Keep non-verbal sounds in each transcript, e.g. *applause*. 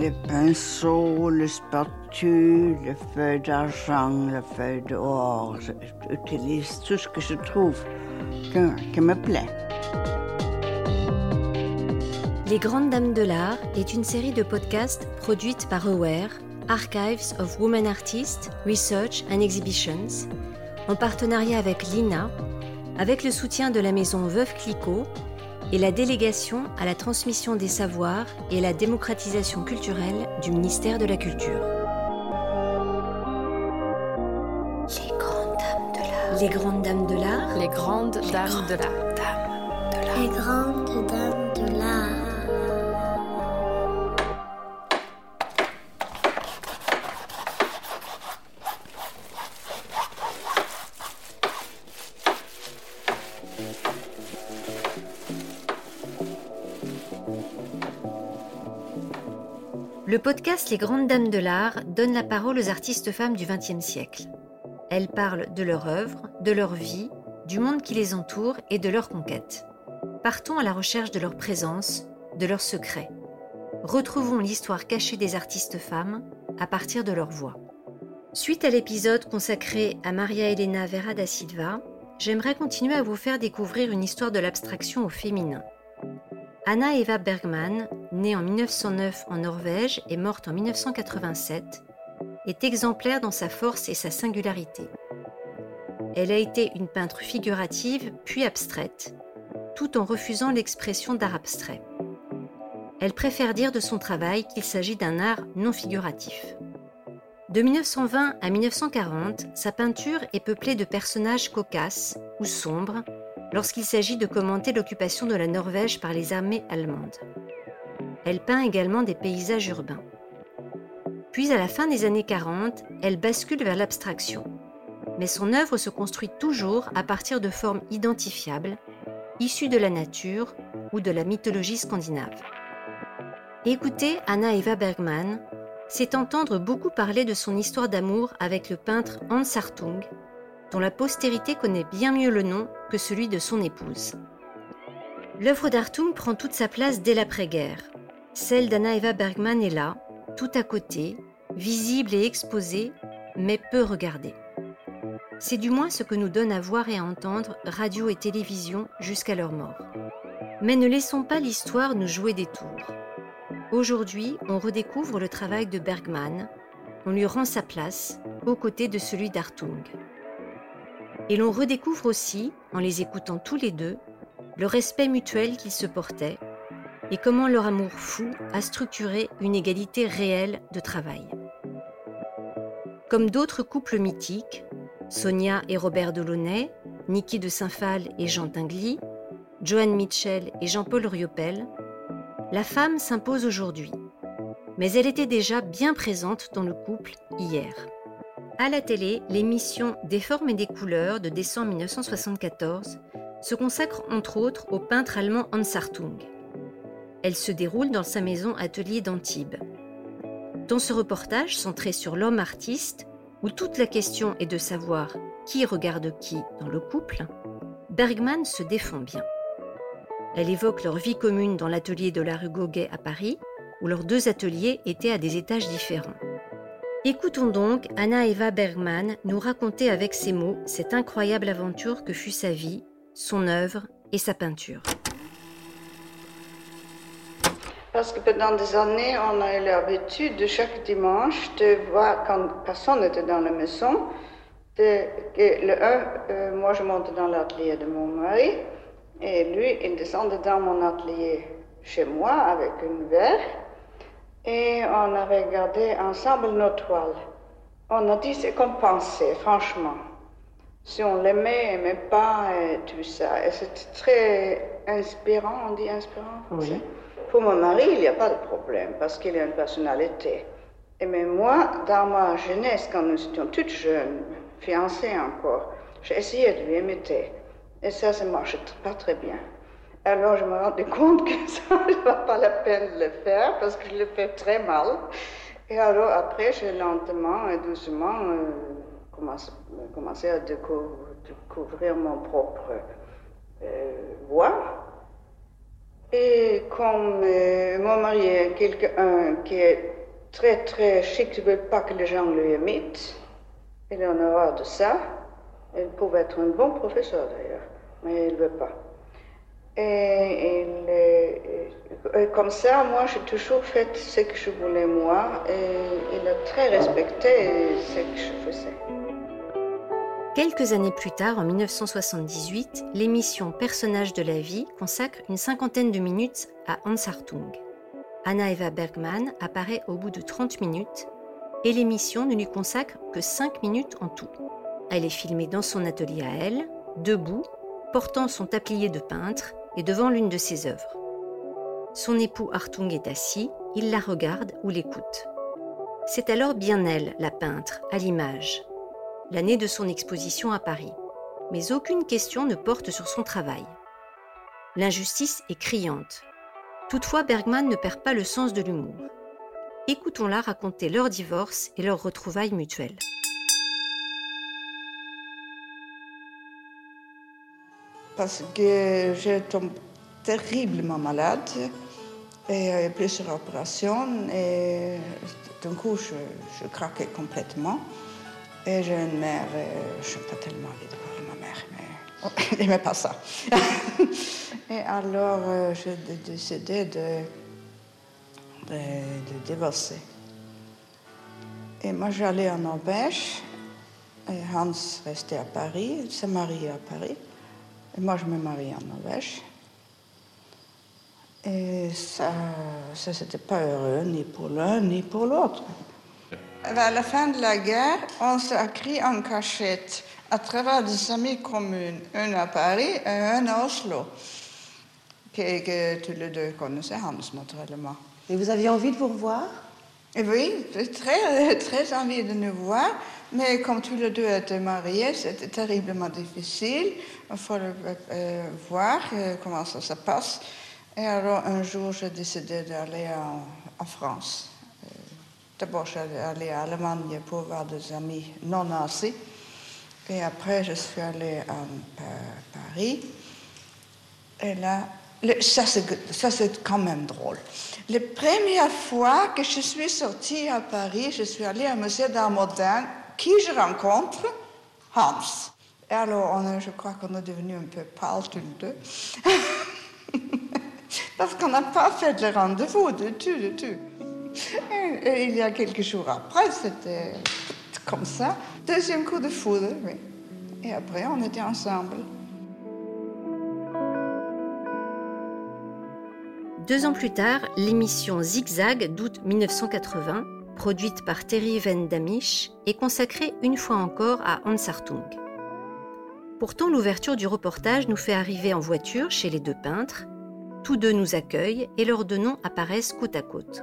les pinceaux, les spatules, les feuilles d'argent, les feuilles d'or. J'utilise tout ce que je trouve qui me plaît. Les Grandes Dames de l'Art est une série de podcasts produite par Aware, Archives of Women Artists, Research and Exhibitions, en partenariat avec l'INA, avec le soutien de la maison Veuve Clicquot et la délégation à la transmission des savoirs et la démocratisation culturelle du ministère de la Culture. Les grandes dames de l'art. Les grandes dames de l'art. Les grandes dames de l'art. Le podcast Les Grandes Dames de l'Art donne la parole aux artistes femmes du XXe siècle. Elles parlent de leur œuvre, de leur vie, du monde qui les entoure et de leurs conquêtes. Partons à la recherche de leur présence, de leurs secrets. Retrouvons l'histoire cachée des artistes femmes à partir de leur voix. Suite à l'épisode consacré à Maria Elena Vera da Silva, j'aimerais continuer à vous faire découvrir une histoire de l'abstraction au féminin. Anna Eva Bergman, née en 1909 en Norvège et morte en 1987, est exemplaire dans sa force et sa singularité. Elle a été une peintre figurative puis abstraite, tout en refusant l'expression d'art abstrait. Elle préfère dire de son travail qu'il s'agit d'un art non figuratif. De 1920 à 1940, sa peinture est peuplée de personnages cocasses ou sombres lorsqu'il s'agit de commenter l'occupation de la Norvège par les armées allemandes. Elle peint également des paysages urbains. Puis à la fin des années 40, elle bascule vers l'abstraction. Mais son œuvre se construit toujours à partir de formes identifiables, issues de la nature ou de la mythologie scandinave. Écouter Anna Eva Bergman, c'est entendre beaucoup parler de son histoire d'amour avec le peintre Hans Hartung, dont la postérité connaît bien mieux le nom que celui de son épouse. L'œuvre d'Hartung prend toute sa place dès l'après-guerre. Celle d'Anna Eva Bergman est là, tout à côté, visible et exposée, mais peu regardée. C'est du moins ce que nous donne à voir et à entendre radio et télévision jusqu'à leur mort. Mais ne laissons pas l'histoire nous jouer des tours. Aujourd'hui, on redécouvre le travail de Bergman, on lui rend sa place, aux côtés de celui d'Hartung. Et l'on redécouvre aussi, en les écoutant tous les deux, le respect mutuel qu'ils se portaient et comment leur amour fou a structuré une égalité réelle de travail. Comme d'autres couples mythiques, Sonia et Robert Delaunay, Niki de Saint-Phal et Jean Tinguely, Joanne Mitchell et Jean-Paul Riopel, la femme s'impose aujourd'hui, mais elle était déjà bien présente dans le couple hier. À la télé, l'émission Des formes et des couleurs de décembre 1974 se consacre entre autres au peintre allemand Hans Hartung. Elle se déroule dans sa maison atelier d'Antibes. Dans ce reportage centré sur l'homme artiste, où toute la question est de savoir qui regarde qui dans le couple, Bergman se défend bien. Elle évoque leur vie commune dans l'atelier de la rue Gauguet à Paris, où leurs deux ateliers étaient à des étages différents. Écoutons donc Anna Eva Bergman nous raconter avec ses mots cette incroyable aventure que fut sa vie, son œuvre et sa peinture. Parce que pendant des années, on a eu l'habitude de chaque dimanche de voir, quand personne n'était dans la maison, de, le euh, moi je montais dans l'atelier de mon mari, et lui, il descendait dans mon atelier chez moi avec une verre. Et on a regardé ensemble nos toiles. On a dit ce qu'on pensait, franchement. Si on l'aimait, aimait pas, et tout ça. Et c'était très inspirant, on dit inspirant Oui. Pour mon mari, il n'y a pas de problème, parce qu'il a une personnalité. Et mais moi, dans ma jeunesse, quand nous étions toutes jeunes, fiancées encore, j'ai essayé de lui imiter. Et ça, ça marche pas très bien. Alors je me rendais compte que *laughs* ça ne va pas la peine de le faire parce que je le fais très mal. Et alors après, j'ai lentement et doucement euh, commencé, à découvrir, découvrir mon propre euh, voix. Et comme euh, mon mari est quelqu'un qui est très très chic, ne veux pas que les gens lui imitent. Il en aura de ça. Il pouvait être un bon professeur d'ailleurs, mais il ne veut pas. Et, comme ça, moi, j'ai toujours fait ce que je voulais moi, et il a très respecté ce que je faisais. Quelques années plus tard, en 1978, l'émission Personnages de la vie consacre une cinquantaine de minutes à Hans Hartung. Anna Eva Bergman apparaît au bout de 30 minutes et l'émission ne lui consacre que 5 minutes en tout. Elle est filmée dans son atelier à elle, debout, portant son tablier de peintre et devant l'une de ses œuvres. Son époux Hartung est assis, il la regarde ou l'écoute. C'est alors bien elle, la peintre, à l'image, l'année de son exposition à Paris. Mais aucune question ne porte sur son travail. L'injustice est criante. Toutefois, Bergman ne perd pas le sens de l'humour. Écoutons-la raconter leur divorce et leur retrouvailles mutuelles. parce que je tombe terriblement malade et plusieurs opérations et d'un coup je, je, craquais complètement et j'ai une mère, je pas tellement envie de de ma mère, mais *laughs* elle n'aimait pas ça. *laughs* et alors euh, j'ai décidé de, de, de, divorcer. Et moi j'allais en Norvège et Hans restait à Paris, il s'est marié à Paris. Et moi, je me marie en Norvège. Et ça, ça c'était pas heureux, ni pour l'un, ni pour l'autre. À la fin de la guerre, on s'est écrit en cachette à travers des amis communes, un à Paris et un à Oslo, que, que tous les deux connaissaient Hans, naturellement. Et vous aviez envie de vous revoir? Et Oui, très, *laughs* très envie de nous voir. Mais comme tous les deux étaient mariés, c'était terriblement difficile. Il faut euh, voir euh, comment ça se passe. Et alors, un jour, j'ai décidé d'aller en, France. Euh, d'abord, j'allais aller à Allemagne pour voir des amis non nazis. Et après, je suis allée à Paris. Et là, ça c'est quand même drôle. La première fois que je suis sortie à Paris, je suis allée à Musée d'art moderne qui je rencontre Hans. Et alors, je crois qu'on est devenu un peu pâle tous les deux. *laughs* Parce qu'on n'a pas fait le rendez-vous du tout, du tout. Et, il y a quelques jours après, c'était comme ça. Deuxième coup de foudre, oui. Et après, on était ensemble. Deux ans plus tard, l'émission Zigzag d'août 1980 produite par Terry Van Damisch, est consacrée une fois encore à Hans Hartung. Pourtant, l'ouverture du reportage nous fait arriver en voiture chez les deux peintres. Tous deux nous accueillent et leurs deux noms apparaissent côte à côte.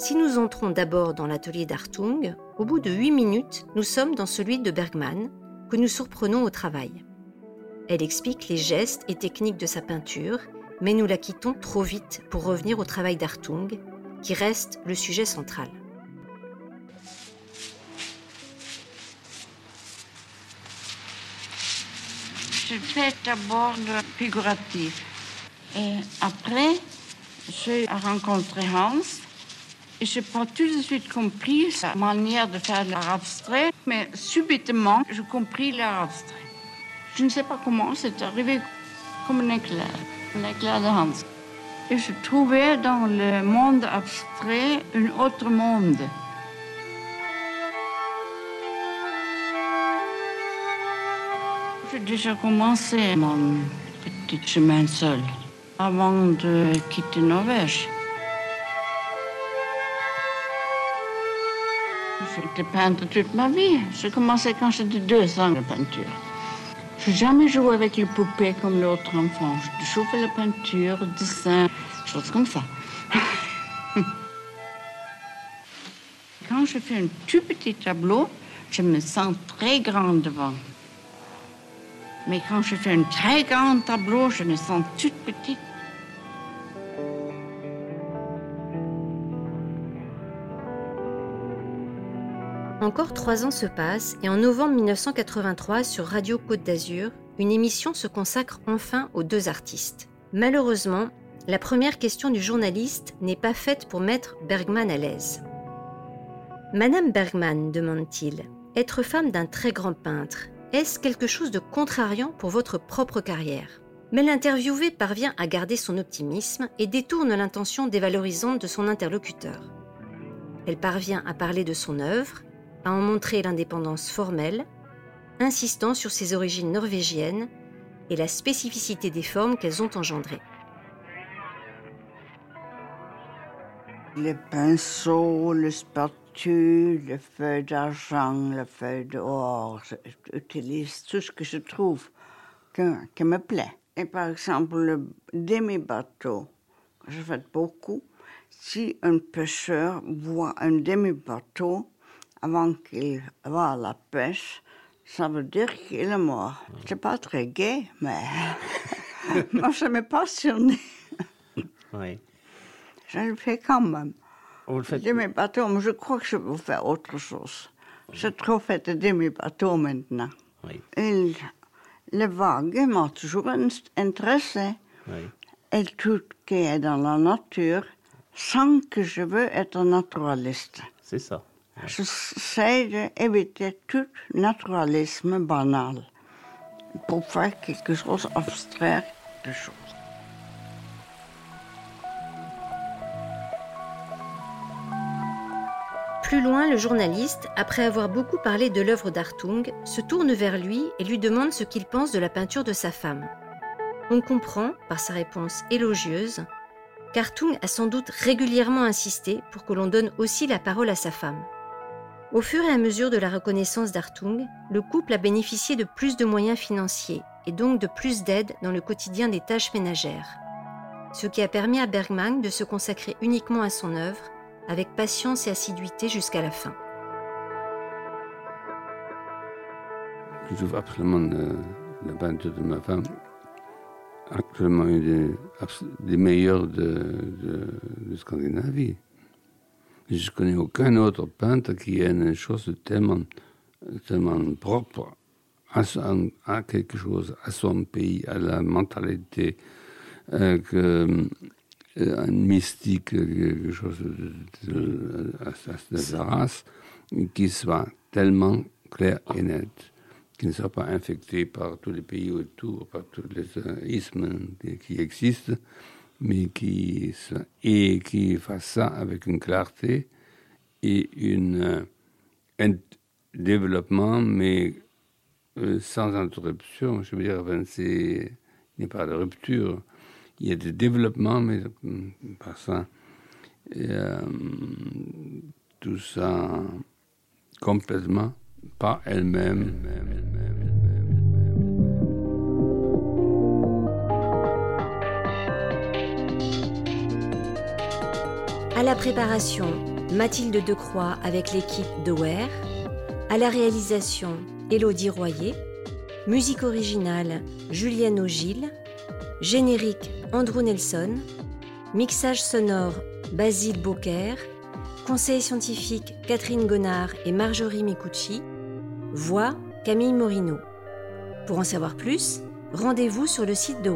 Si nous entrons d'abord dans l'atelier d'Hartung, au bout de huit minutes, nous sommes dans celui de Bergman, que nous surprenons au travail. Elle explique les gestes et techniques de sa peinture, mais nous la quittons trop vite pour revenir au travail d'Hartung, qui reste le sujet central. Je fais d'abord le figuratif. Et après, j'ai rencontré Hans. Je n'ai pas tout de suite compris sa manière de faire l'art abstrait, mais subitement, j'ai compris l'art abstrait. Je ne sais pas comment, c'est arrivé comme un éclair, un éclair de Hans. Et je trouvais dans le monde abstrait un autre monde. J'ai déjà commencé mon petit chemin seul avant de quitter Norvège. J'ai été peintre toute ma vie. J'ai commencé quand j'étais deux ans la peinture. Je n'ai jamais joué avec les poupées comme l'autre enfant. Je jouais la peinture, le dessin, choses comme ça. *laughs* Quand je fais un tout petit tableau, je me sens très grande devant. Mais quand je fais un très grand tableau, je me sens toute petite. Encore trois ans se passent et en novembre 1983 sur Radio Côte d'Azur, une émission se consacre enfin aux deux artistes. Malheureusement, la première question du journaliste n'est pas faite pour mettre Bergman à l'aise. Madame Bergman, demande-t-il, être femme d'un très grand peintre, est-ce quelque chose de contrariant pour votre propre carrière? Mais l'interviewé parvient à garder son optimisme et détourne l'intention dévalorisante de son interlocuteur. Elle parvient à parler de son œuvre, à en montrer l'indépendance formelle, insistant sur ses origines norvégiennes et la spécificité des formes qu'elles ont engendrées. Les pinceaux, les spatules, les feuilles d'argent, les feuilles d'or, j'utilise tout ce que je trouve qui me plaît. Et par exemple, le demi-bateau, je fais beaucoup. Si un pêcheur voit un demi-bateau avant qu'il va à la pêche, ça veut dire qu'il est mort. C'est pas très gai, mais *laughs* moi, ça me passionne. Oui. Je le fais quand même. Vous le faites Demi-bateau, mais je crois que je vais faire autre chose. J'ai trop fait de demi-bateau maintenant. Oui. Et le vague m'a toujours intéressé. Oui. Et tout qui est dans la nature, sans que je veux être naturaliste. C'est ça. J'essaie d'éviter tout naturalisme banal pour faire quelque chose d'abstrait de choses. Plus loin, le journaliste, après avoir beaucoup parlé de l'œuvre d'Artung, se tourne vers lui et lui demande ce qu'il pense de la peinture de sa femme. On comprend, par sa réponse élogieuse, qu'Artung a sans doute régulièrement insisté pour que l'on donne aussi la parole à sa femme. Au fur et à mesure de la reconnaissance d'Artung, le couple a bénéficié de plus de moyens financiers et donc de plus d'aide dans le quotidien des tâches ménagères. Ce qui a permis à Bergman de se consacrer uniquement à son œuvre avec patience et assiduité jusqu'à la fin. Je trouve absolument euh, la peinture de ma femme actuellement une des, meilleures de, de, Scandinavie. Je connais aucun autre peintre qui ait une chose tellement, tellement propre à, à, quelque chose, à son pays, à la mentalité, euh, que, euh, mystique, quelque chose de, la race, qui soit tellement clair et net, qui ne soit pas infecté par tous les pays autour, par tous les ismes qui existent, mais qui, et qui fasse ça avec une clarté et une, un développement, mais euh, sans interruption. Je veux dire, il n'y a pas de rupture il y a des développements, mais pas ça. Euh, tout ça complètement par elle-même. À la préparation, Mathilde Decroix avec l'équipe de Ware. À la réalisation, Élodie Royer. Musique originale, Julienne Ogil. Générique, Andrew Nelson, mixage sonore Basile Beaucaire, conseil scientifique Catherine Gonard et Marjorie Micucci, voix Camille Morino. Pour en savoir plus, rendez-vous sur le site de.